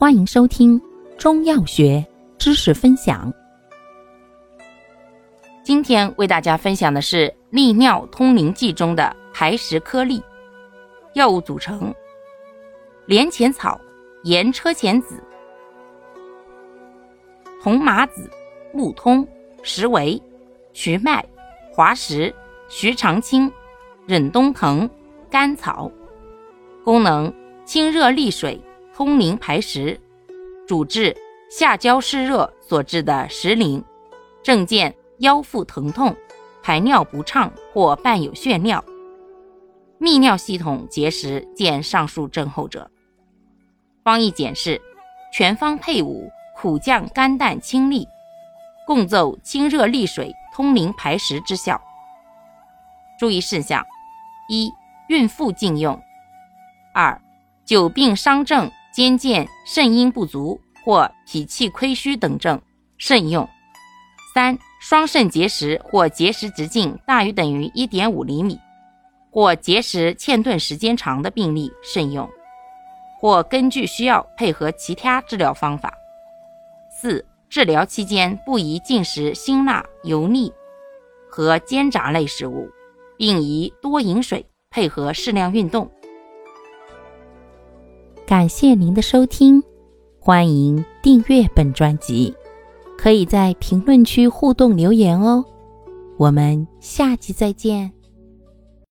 欢迎收听中药学知识分享。今天为大家分享的是利尿通淋剂中的排石颗粒。药物组成：连钱草、盐车前子、红麻子、木通、石韦、瞿麦、滑石、徐长卿、忍冬藤、甘草。功能：清热利水。通淋排石，主治下焦湿热所致的石淋，症见腰腹疼痛、排尿不畅或伴有血尿、泌尿系统结石，见上述症候者。方义简释：全方配伍，苦降肝胆清利，共奏清热利水、通淋排石之效。注意事项：一、孕妇禁用；二、久病伤症。兼见肾阴不足或脾气亏虚等症，慎用。三、双肾结石或结石直径大于等于一点五厘米，或结石嵌顿时间长的病例慎用，或根据需要配合其他治疗方法。四、治疗期间不宜进食辛辣、油腻和煎炸类食物，并宜多饮水，配合适量运动。感谢您的收听，欢迎订阅本专辑，可以在评论区互动留言哦。我们下集再见。